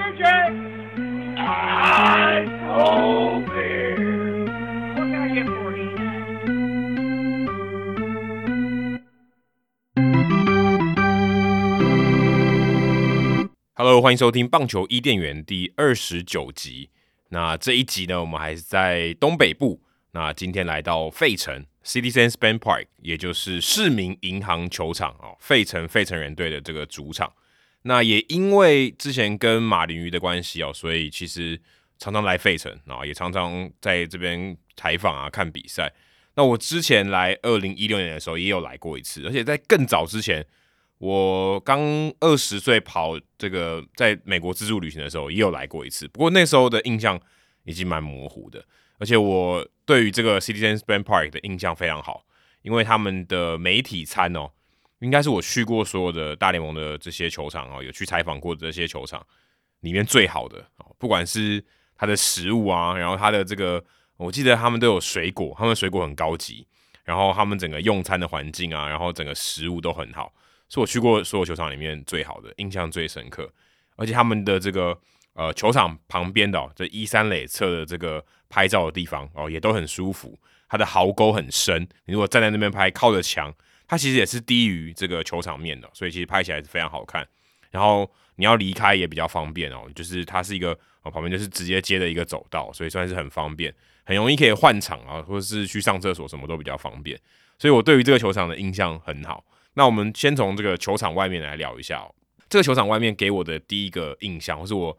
I told beer. What can I get for you? Hello，欢迎收听棒球伊甸园第二十九集。那这一集呢，我们还是在东北部。那今天来到费城 Citizens Bank Park，也就是市民银行球场哦，费城费城人队的这个主场。那也因为之前跟马林鱼的关系哦，所以其实常常来费城啊，也常常在这边采访啊、看比赛。那我之前来二零一六年的时候也有来过一次，而且在更早之前。我刚二十岁跑这个在美国自助旅行的时候，也有来过一次。不过那时候的印象已经蛮模糊的，而且我对于这个 Citizens Bank Park 的印象非常好，因为他们的媒体餐哦，应该是我去过所有的大联盟的这些球场哦，有去采访过这些球场里面最好的哦。不管是它的食物啊，然后它的这个，我记得他们都有水果，他们水果很高级，然后他们整个用餐的环境啊，然后整个食物都很好。是我去过所有球场里面最好的，印象最深刻，而且他们的这个呃球场旁边的、哦、这一三垒侧的这个拍照的地方哦，也都很舒服。它的壕沟很深，你如果站在那边拍，靠着墙，它其实也是低于这个球场面的，所以其实拍起来是非常好看。然后你要离开也比较方便哦，就是它是一个哦旁边就是直接接的一个走道，所以算是很方便，很容易可以换场啊，或者是去上厕所什么都比较方便。所以我对于这个球场的印象很好。那我们先从这个球场外面来聊一下哦。这个球场外面给我的第一个印象，或是我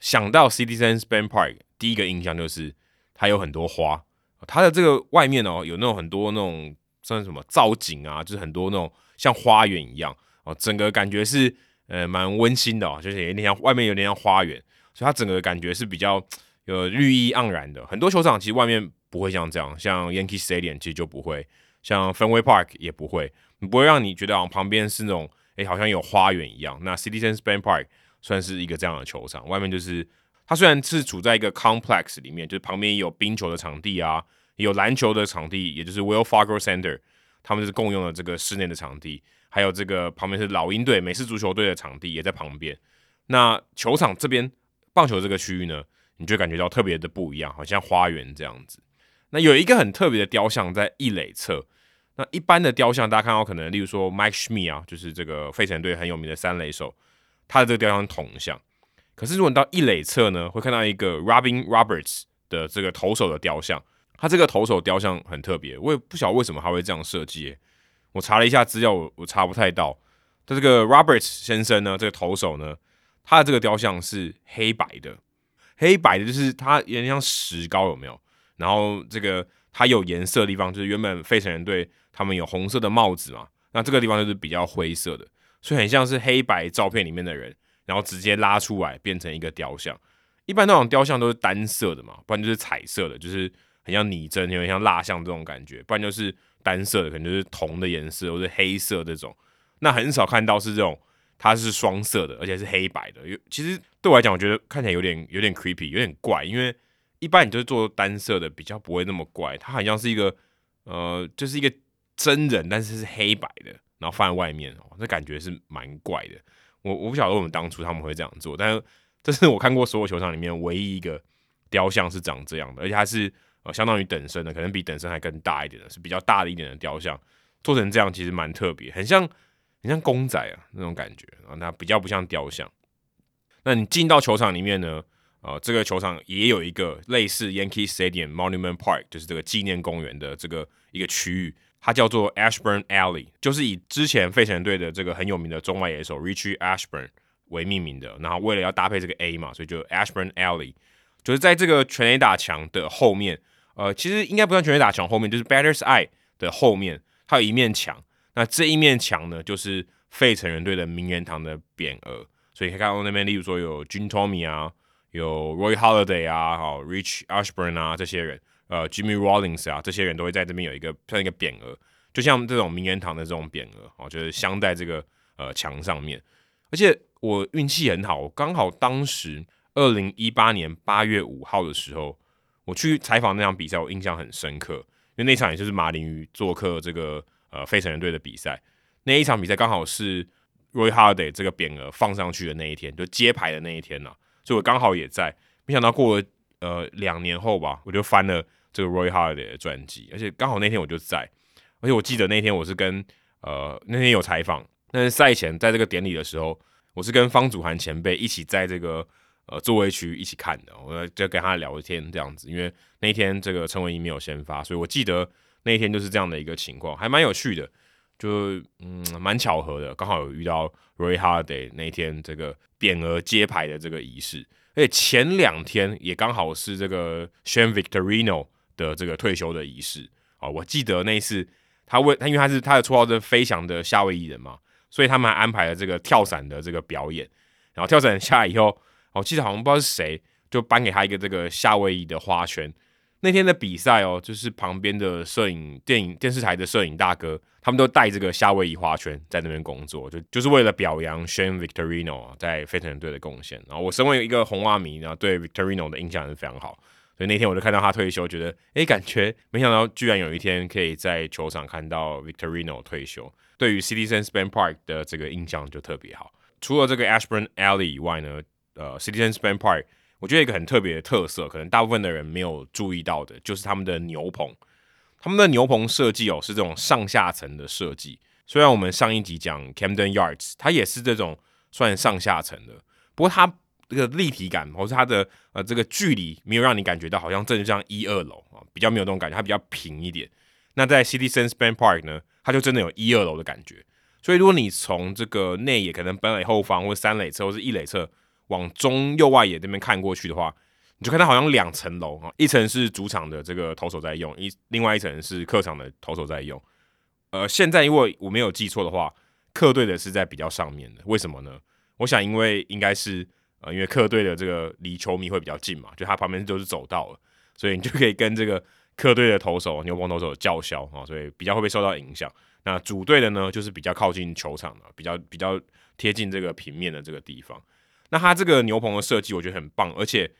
想到 Citizens Bank Park 第一个印象就是它有很多花。它的这个外面哦，有那种很多那种算什么造景啊，就是很多那种像花园一样哦，整个感觉是呃蛮温馨的哦，就是有点像外面有点像花园，所以它整个感觉是比较有绿意盎然的。很多球场其实外面不会像这样，像 Yankee Stadium 其实就不会，像 Fenway Park 也不会。不会让你觉得好像旁边是那种，哎，好像有花园一样。那 Citizens Bank Park 算是一个这样的球场，外面就是它虽然是处在一个 complex 里面，就是旁边有冰球的场地啊，有篮球的场地，也就是 Wells Fargo Center，他们是共用的这个室内的场地，还有这个旁边是老鹰队美式足球队的场地也在旁边。那球场这边棒球这个区域呢，你就感觉到特别的不一样，好像花园这样子。那有一个很特别的雕像在一垒侧。那一般的雕像，大家看到可能，例如说 Mike s c h m i 啊，就是这个费城队很有名的三垒手，他的这个雕像铜像。可是如果你到一垒侧呢，会看到一个 Robin Roberts 的这个投手的雕像。他这个投手雕像很特别，我也不晓得为什么他会这样设计。我查了一下资料，我我查不太到。他这个 Roberts 先生呢，这个投手呢，他的这个雕像是黑白的，黑白的就是他有点像石膏，有没有？然后这个他有颜色的地方，就是原本费城人队。他们有红色的帽子嘛？那这个地方就是比较灰色的，所以很像是黑白照片里面的人，然后直接拉出来变成一个雕像。一般那种雕像都是单色的嘛，不然就是彩色的，就是很像拟真，有点像蜡像这种感觉。不然就是单色的，可能就是铜的颜色或者黑色这种。那很少看到是这种，它是双色的，而且是黑白的。有其实对我来讲，我觉得看起来有点有点 creepy，有点怪，因为一般你就是做单色的，比较不会那么怪。它好像是一个呃，就是一个。真人，但是是黑白的，然后放在外面哦，这感觉是蛮怪的。我我不晓得为什么当初他们会这样做，但是这是我看过所有球场里面唯一一个雕像是长这样的，而且它是呃相当于等身的，可能比等身还更大一点的，是比较大的一点的雕像，做成这样其实蛮特别，很像很像公仔啊那种感觉啊，那比较不像雕像。那你进到球场里面呢，呃，这个球场也有一个类似 Yankee Stadium Monument Park，就是这个纪念公园的这个一个区域。它叫做 Ashburn Alley，就是以之前费城队的这个很有名的中外野手 Richie Ashburn 为命名的。然后为了要搭配这个 A 嘛，所以就 Ashburn Alley，就是在这个全垒打墙的后面。呃，其实应该不算全垒打墙后面，就是 Batter's Eye 的后面，它有一面墙。那这一面墙呢，就是费城人队的名人堂的匾额。所以可以看到那边，例如说有 Jim Tommy 啊，有 Roy Holiday 啊，好 Rich Ashburn 啊这些人。呃，Jimmy Rollins 啊，这些人都会在这边有一个像一个匾额，就像这种名人堂的这种匾额哦，就是镶在这个呃墙上面。而且我运气很好，刚好当时二零一八年八月五号的时候，我去采访那场比赛，我印象很深刻，因为那场也就是马林鱼做客这个呃费城人队的比赛，那一场比赛刚好是 Roy Halladay 这个匾额放上去的那一天，就揭牌的那一天呐、所以我刚好也在。没想到过了呃两年后吧，我就翻了这个 Roy Halladay 的传记，而且刚好那天我就在，而且我记得那天我是跟呃那天有采访，但是赛前在这个典礼的时候，我是跟方祖涵前辈一起在这个呃座位区一起看的，我就跟他聊天这样子，因为那天这个陈文怡没有先发，所以我记得那天就是这样的一个情况，还蛮有趣的。就嗯，蛮巧合的，刚好有遇到 Roy Hardy 那天这个匾额揭牌的这个仪式，而且前两天也刚好是这个 Shane Victorino 的这个退休的仪式啊。我记得那一次他为他，因为他是他的绰号是飞翔的夏威夷人嘛，所以他们还安排了这个跳伞的这个表演。然后跳伞下来以后，我记得好像不知道是谁就颁给他一个这个夏威夷的花圈。那天的比赛哦，就是旁边的摄影、电影、电视台的摄影大哥，他们都带这个夏威夷花圈在那边工作，就就是为了表扬 Shane Victorino 在费城队的贡献。然后我身为一个红袜迷，然后对 Victorino 的印象是非常好，所以那天我就看到他退休，觉得诶，感觉没想到居然有一天可以在球场看到 Victorino 退休，对于 Citizens Bank Park 的这个印象就特别好。除了这个 Ashburn Alley 以外呢，呃，Citizens Bank Park。我觉得一个很特别的特色，可能大部分的人没有注意到的，就是他们的牛棚。他们的牛棚设计哦，是这种上下层的设计。虽然我们上一集讲 Camden Yards，它也是这种算上下层的，不过它这个立体感，或是它的呃这个距离，没有让你感觉到好像真的像一二楼啊，比较没有那种感觉，它比较平一点。那在 Citizens Bank Park 呢，它就真的有一二楼的感觉。所以如果你从这个内野，可能本垒后方或三垒侧或是一垒侧。往中右外野这边看过去的话，你就看到好像两层楼啊，一层是主场的这个投手在用，一另外一层是客场的投手在用。呃，现在因为我没有记错的话，客队的是在比较上面的，为什么呢？我想因为应该是呃，因为客队的这个离球迷会比较近嘛，就他旁边就是走道了，所以你就可以跟这个客队的投手牛棚投手叫嚣啊，所以比较会被受到影响。那主队的呢，就是比较靠近球场的，比较比较贴近这个平面的这个地方。那它这个牛棚的设计，我觉得很棒，而且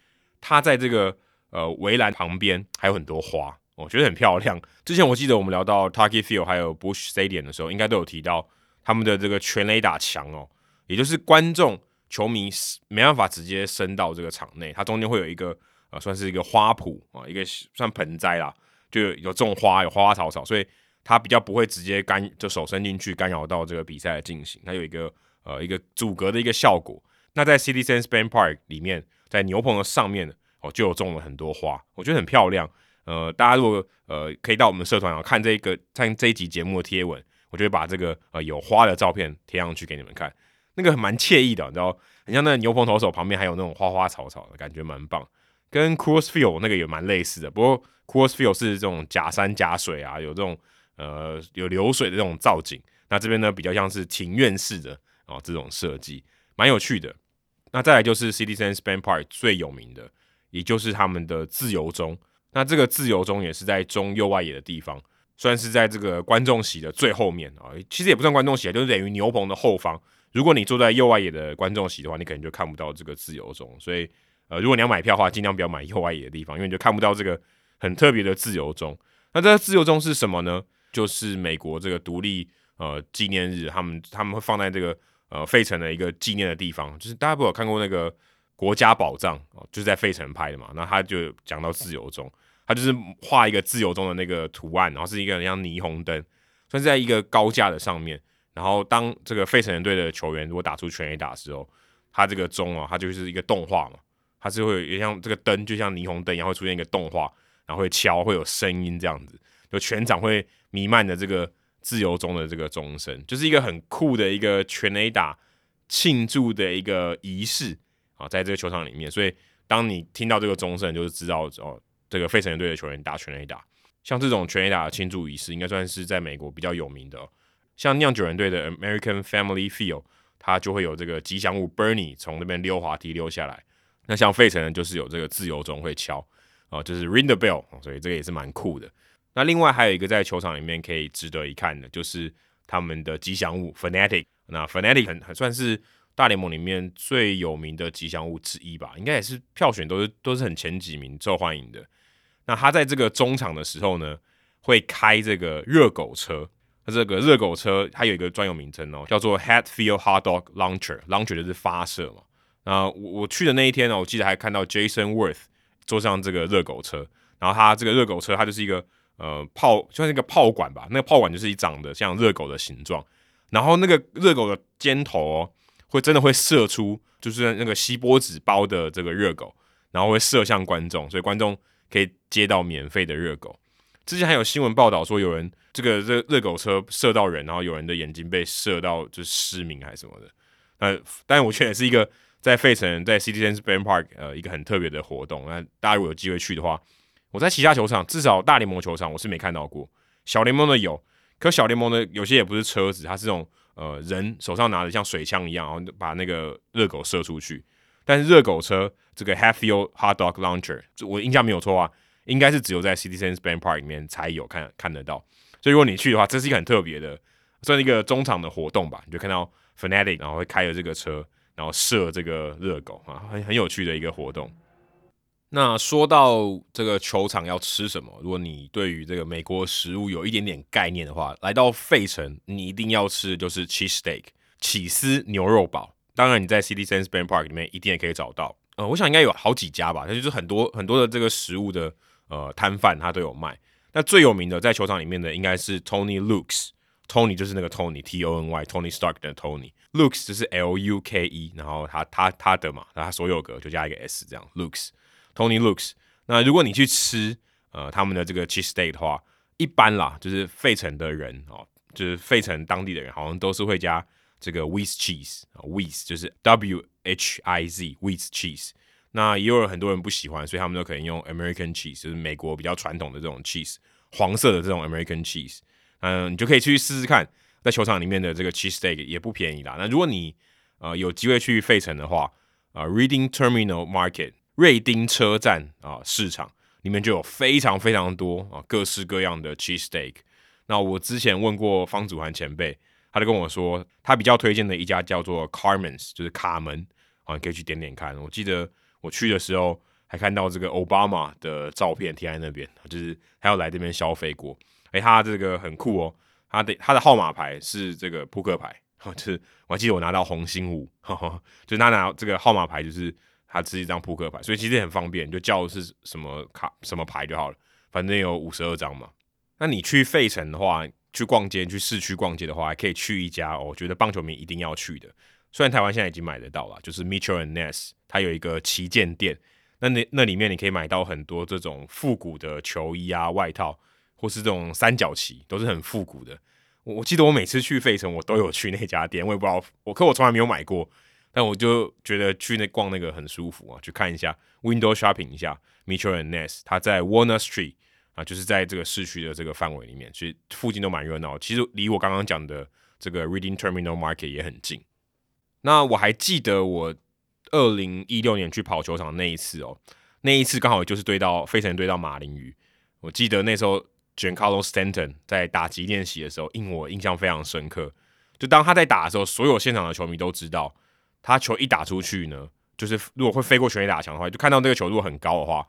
它在这个呃围栏旁边还有很多花，我觉得很漂亮。之前我记得我们聊到 Tarky Field 还有 Bush Stadium 的时候，应该都有提到他们的这个全垒打墙哦，也就是观众球迷没办法直接伸到这个场内，它中间会有一个呃算是一个花圃啊，一个算盆栽啦，就有种花有花花草草，所以它比较不会直接干就手伸进去干扰到这个比赛的进行，它有一个呃一个阻隔的一个效果。那在 City Sense Bank Park 里面，在牛棚的上面哦，就有种了很多花，我觉得很漂亮。呃，大家如果呃可以到我们社团啊看这个看这一集节目的贴文，我就会把这个呃有花的照片贴上去给你们看，那个很蛮惬意的，你知道，很像那牛棚投手旁边还有那种花花草草的感觉，蛮棒。跟 Coors Field 那个也蛮类似的，不过 Coors Field 是这种假山假水啊，有这种呃有流水的这种造景。那这边呢比较像是庭院式的哦这种设计，蛮有趣的。那再来就是 Citizens Bank Park 最有名的，也就是他们的自由钟。那这个自由钟也是在中右外野的地方，算是在这个观众席的最后面啊。其实也不算观众席，就是等于牛棚的后方。如果你坐在右外野的观众席的话，你可能就看不到这个自由钟。所以，呃，如果你要买票的话，尽量不要买右外野的地方，因为你就看不到这个很特别的自由钟。那这个自由钟是什么呢？就是美国这个独立呃纪念日，他们他们会放在这个。呃，费城的一个纪念的地方，就是大家不有看过那个国家宝藏哦，就是在费城拍的嘛。那他就讲到自由钟，他就是画一个自由钟的那个图案，然后是一个像霓虹灯，算是在一个高架的上面。然后当这个费城人队的球员如果打出全垒打的时候，他这个钟啊，它就是一个动画嘛，它是会有像这个灯，就像霓虹灯一样会出现一个动画，然后会敲，会有声音这样子，就全场会弥漫的这个。自由钟的这个钟声，就是一个很酷的一个全垒打庆祝的一个仪式啊，在这个球场里面，所以当你听到这个钟声，就是知道哦，这个费城队的球员打全垒打。像这种全垒打的庆祝仪式，应该算是在美国比较有名的哦。像酿酒人队的 American Family Field，它就会有这个吉祥物 Bernie 从那边溜滑梯溜下来。那像费城人就是有这个自由钟会敲啊，就是 Ring the Bell，所以这个也是蛮酷的。那另外还有一个在球场里面可以值得一看的，就是他们的吉祥物 Fanatic。那 Fanatic 很很算是大联盟里面最有名的吉祥物之一吧，应该也是票选都是都是很前几名受欢迎的。那他在这个中场的时候呢，会开这个热狗车。那这个热狗车它有一个专有名称哦，叫做 Hatfield Hot Dog Launcher，Launcher 就是发射嘛。那我我去的那一天呢，我记得还看到 Jason Worth 坐上这个热狗车，然后他这个热狗车它就是一个呃炮，就像一个炮管吧，那个炮管就是一长得像热狗的形状，然后那个热狗的尖头哦，会真的会射出，就是那个锡箔纸包的这个热狗，然后会射向观众，所以观众可以接到免费的热狗。之前还有新闻报道说，有人这个热热狗车射到人，然后有人的眼睛被射到就失明还是什么的。呃，但我觉得也是一个在费城在 Citizens Bank Park 呃一个很特别的活动。那大家如果有机会去的话，我在其他球场，至少大联盟球场我是没看到过，小联盟的有，可小联盟的有些也不是车子，它是这种呃人手上拿着像水枪一样，然后把那个热狗射出去。但是热狗车这个 Half Field Hot Dog Launcher，我印象没有错啊。应该是只有在 Citizens Bank Park 里面才有看看得到，所以如果你去的话，这是一个很特别的，算是一个中场的活动吧。你就看到 Fanatic 然后会开着这个车，然后射这个热狗啊，很很有趣的一个活动。那说到这个球场要吃什么，如果你对于这个美国食物有一点点概念的话，来到费城，你一定要吃的就是 Cheese Steak 起司牛肉堡。当然你在 Citizens Bank Park 里面一定也可以找到，呃，我想应该有好几家吧，它就是很多很多的这个食物的。呃，摊贩他都有卖。那最有名的在球场里面的应该是 Tony Luke's，Tony 就是那个 Tony，T O N Y，Tony Stark 的 Tony，Luke's 就是 L U K E，然后他他他的嘛，他所有格就加一个 S 这样 Luke's Tony Luke's。那如果你去吃呃他们的这个 cheese steak 的话，一般啦，就是费城的人哦，就是费城当地的人好像都是会加这个 whiz cheese 啊，whiz 就是 W H I Z whiz cheese。那也有很多人不喜欢，所以他们都可以用 American cheese，就是美国比较传统的这种 cheese，黄色的这种 American cheese。嗯，你就可以去试试看，在球场里面的这个 cheese steak 也不便宜啦。那如果你呃有机会去费城的话，啊、呃、Reading Terminal Market 瑞丁车站啊、市场里面就有非常非常多啊、各式各样的 cheese steak。那我之前问过方祖涵前辈，他就跟我说，他比较推荐的一家叫做 Carmen's，就是卡门啊，你可以去点点看。我记得。我去的时候还看到这个奥巴马的照片贴在那边，就是他要来这边消费过。哎，他这个很酷哦，他的他的号码牌是这个扑克牌，就是我还记得我拿到红心五，就是他拿这个号码牌就是他是一张扑克牌，所以其实很方便，就叫是什么卡什么牌就好了，反正有五十二张嘛。那你去费城的话，去逛街，去市区逛街的话，还可以去一家哦，我觉得棒球迷一定要去的。虽然台湾现在已经买得到了，就是 Mitchell and Ness，它有一个旗舰店，那那那里面你可以买到很多这种复古的球衣啊、外套，或是这种三角旗，都是很复古的。我我记得我每次去费城，我都有去那家店，我也不知道，我可我从来没有买过，但我就觉得去那逛那个很舒服啊，去看一下 Window Shopping 一下 Mitchell and Ness，他在 Warner Street 啊，就是在这个市区的这个范围里面，所以附近都蛮热闹。其实离我刚刚讲的这个 Reading Terminal Market 也很近。那我还记得我二零一六年去跑球场那一次哦，那一次刚好就是对到费城对到马林鱼。我记得那时候 j a n c a r l o Stanton 在打击练习的时候，令我印象非常深刻。就当他在打的时候，所有现场的球迷都知道，他球一打出去呢，就是如果会飞过全垒打墙的话，就看到那个球如果很高的话，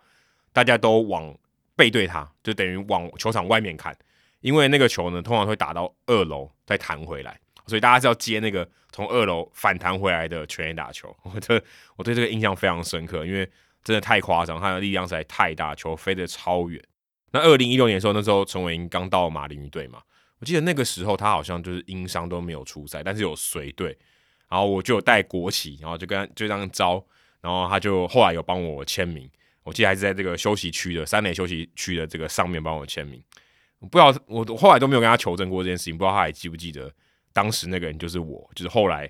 大家都往背对他，就等于往球场外面看，因为那个球呢，通常会打到二楼再弹回来。所以大家是要接那个从二楼反弹回来的全垒打球，我这我对这个印象非常深刻，因为真的太夸张，他的力量实在太大，球飞得超远。那二零一六年的时候，那时候陈伟殷刚到马林鱼队嘛，我记得那个时候他好像就是因伤都没有出赛，但是有随队，然后我就有带国旗，然后就跟就这样招，然后他就后来有帮我签名，我记得还是在这个休息区的三垒休息区的这个上面帮我签名。不知道我后来都没有跟他求证过这件事情，不知道他还记不记得。当时那个人就是我，就是后来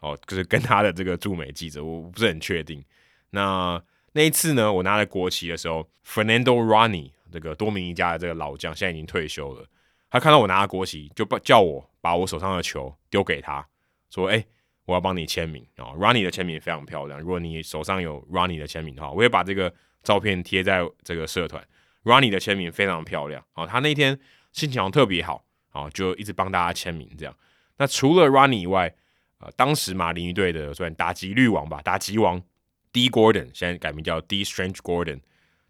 哦，就是跟他的这个驻美记者，我不是很确定。那那一次呢，我拿了国旗的时候，Fernando Ronnie 这个多米尼加的这个老将现在已经退休了，他看到我拿了国旗，就把叫我把我手上的球丢给他，说：“哎、我要帮你签名啊。”Ronnie 的签名非常漂亮，如果你手上有 Ronnie 的签名的话，我也把这个照片贴在这个社团。Ronnie 的签名非常漂亮哦，他那天心情特别好啊，就一直帮大家签名这样。那除了 Ronnie 以外，呃，当时马林鱼队的算打击绿王吧，打击王 D Gordon，现在改名叫 D Strange Gordon，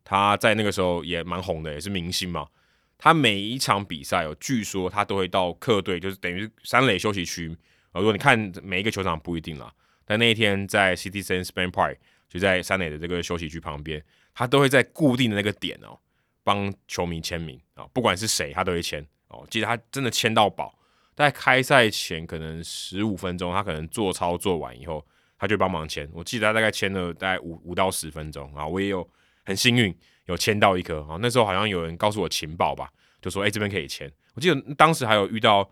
他在那个时候也蛮红的，也是明星嘛。他每一场比赛哦，据说他都会到客队，就是等于三垒休息区。呃，如果你看每一个球场不一定啦，但那一天在 Citizens Bank Park，就在三垒的这个休息区旁边，他都会在固定的那个点哦，帮球迷签名啊，不管是谁，他都会签哦。记得他真的签到饱。在开赛前可能十五分钟，他可能做操做完以后，他就帮忙签。我记得他大概签了大概五五到十分钟啊，我也有很幸运有签到一颗啊。那时候好像有人告诉我情报吧，就说哎、这边可以签。我记得当时还有遇到，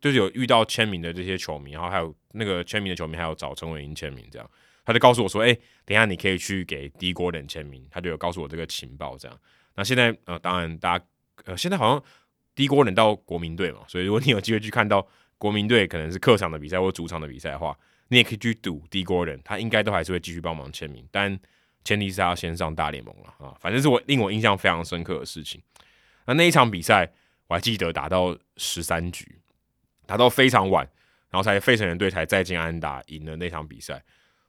就是有遇到签名的这些球迷，然后还有那个签名的球迷还有找陈伟英签名这样，他就告诉我说哎、等一下你可以去给 D Gordon 签名，他就有告诉我这个情报这样。那现在呃当然大家呃现在好像。D Gordon 到国民队嘛，所以如果你有机会去看到国民队可能是客场的比赛或主场的比赛的话，你也可以去赌 D Gordon，他应该都还是会继续帮忙签名，但前提是他要先上大联盟了啊。反正是我令我印象非常深刻的事情。那那一场比赛我还记得打到十三局，打到非常晚，然后才费城人队才再进安打赢了那场比赛。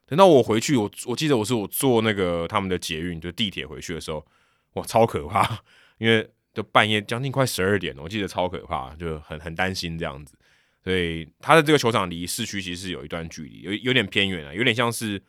等到我回去，我我记得我是我坐那个他们的捷运就地铁回去的时候，哇，超可怕，因为。就半夜将近快十二点了，我记得超可怕，就很很担心这样子。所以他的这个球场离市区其实是有一段距离，有有点偏远啊，有点像是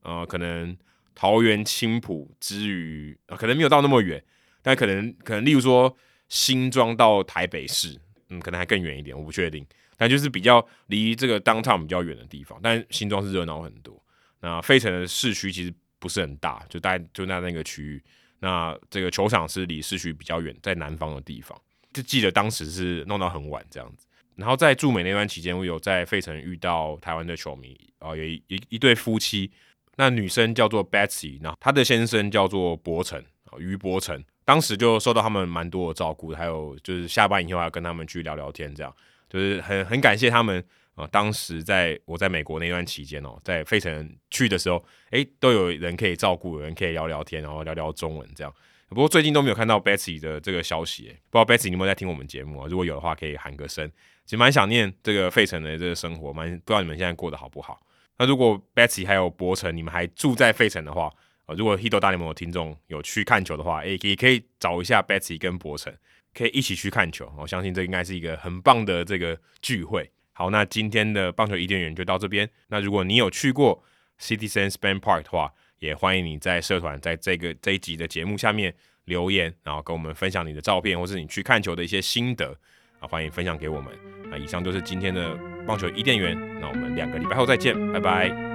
呃，可能桃园青埔之于、可能没有到那么远，但可能可能例如说新庄到台北市，嗯，可能还更远一点，我不确定。但就是比较离这个 downtown 比较远的地方，但新庄是热闹很多。那费城的市区其实不是很大，就大概就在那个区域。那这个球场是离市区比较远，在南方的地方，就记得当时是弄到很晚这样子。然后在驻美那段期间，我有在费城遇到台湾的球迷啊、有一一一对夫妻，那女生叫做 Betsy，那她的先生叫做伯承啊，于伯承，当时就受到他们蛮多的照顾，还有就是下班以后要跟他们去聊聊天，这样就是很很感谢他们。啊、呃，当时在我在美国那段期间哦，在费城去的时候，诶，都有人可以照顾，有人可以聊聊天，然后聊聊中文这样。不过最近都没有看到 Betsy 的这个消息，不知道 Betsy 你有没有在听我们节目啊？如果有的话，可以喊个声。其实蛮想念这个费城的这个生活，蛮不知道你们现在过得好不好。那如果 Betsy 还有伯承，你们还住在费城的话，呃，如果 Hito 大联盟的听众有去看球的话，诶，也可以找一下 Betsy 跟伯承，可以一起去看球。我相信这应该是一个很棒的这个聚会。好，那今天的棒球伊甸园就到这边。那如果你有去过 Citizen s p a n Park 的话，也欢迎你在社团在这个这一集的节目下面留言，然后跟我们分享你的照片，或是你去看球的一些心得啊，欢迎分享给我们。那以上就是今天的棒球伊甸园，那我们两个礼拜后再见，拜拜。